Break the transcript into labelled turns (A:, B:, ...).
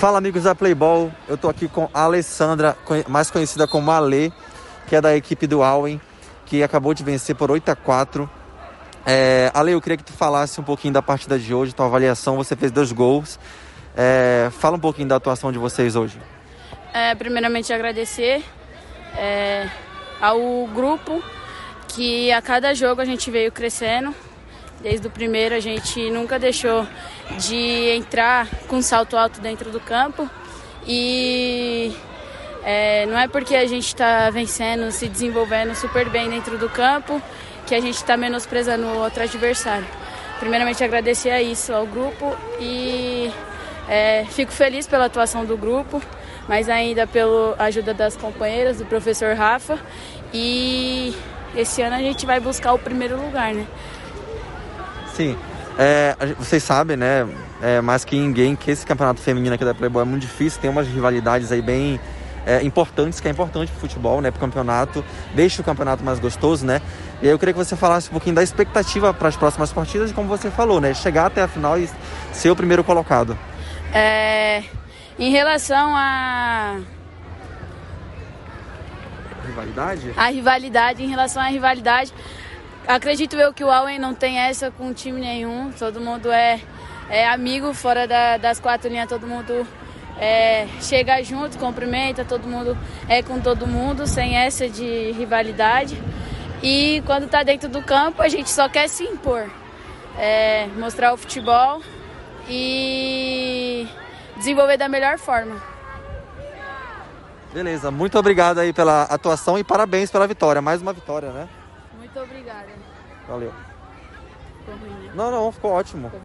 A: Fala amigos da Playball, eu tô aqui com a Alessandra, mais conhecida como Ale, que é da equipe do Alwen, que acabou de vencer por 8 a 4 é, Ale, eu queria que tu falasse um pouquinho da partida de hoje, tua avaliação, você fez dois gols. É, fala um pouquinho da atuação de vocês hoje.
B: É, primeiramente agradecer é, ao grupo que a cada jogo a gente veio crescendo. Desde o primeiro a gente nunca deixou de entrar com salto alto dentro do campo e é, não é porque a gente está vencendo, se desenvolvendo super bem dentro do campo que a gente está menosprezando o outro adversário. Primeiramente agradecer a isso ao grupo e é, fico feliz pela atuação do grupo, mas ainda pela ajuda das companheiras, do professor Rafa. E esse ano a gente vai buscar o primeiro lugar, né?
A: Sim. É, vocês sabem, né, é, mais que ninguém, que esse campeonato feminino aqui da Playboy é muito difícil, tem umas rivalidades aí bem é, importantes, que é importante pro futebol, né, pro campeonato, deixa o campeonato mais gostoso, né? E aí eu queria que você falasse um pouquinho da expectativa para as próximas partidas, como você falou, né, chegar até a final e ser o primeiro colocado.
B: É, em relação a
A: rivalidade?
B: A rivalidade, em relação à rivalidade, acredito eu que o Allen não tem essa com time nenhum. Todo mundo é, é amigo fora da, das quatro linhas, todo mundo é, chega junto, cumprimenta, todo mundo é com todo mundo, sem essa de rivalidade. E quando está dentro do campo, a gente só quer se impor, é, mostrar o futebol e desenvolver da melhor forma.
A: Beleza, muito obrigado aí pela atuação e parabéns pela vitória. Mais uma vitória, né?
B: Muito obrigada.
A: Valeu. Ficou ruim, né? Não, não, ficou ótimo.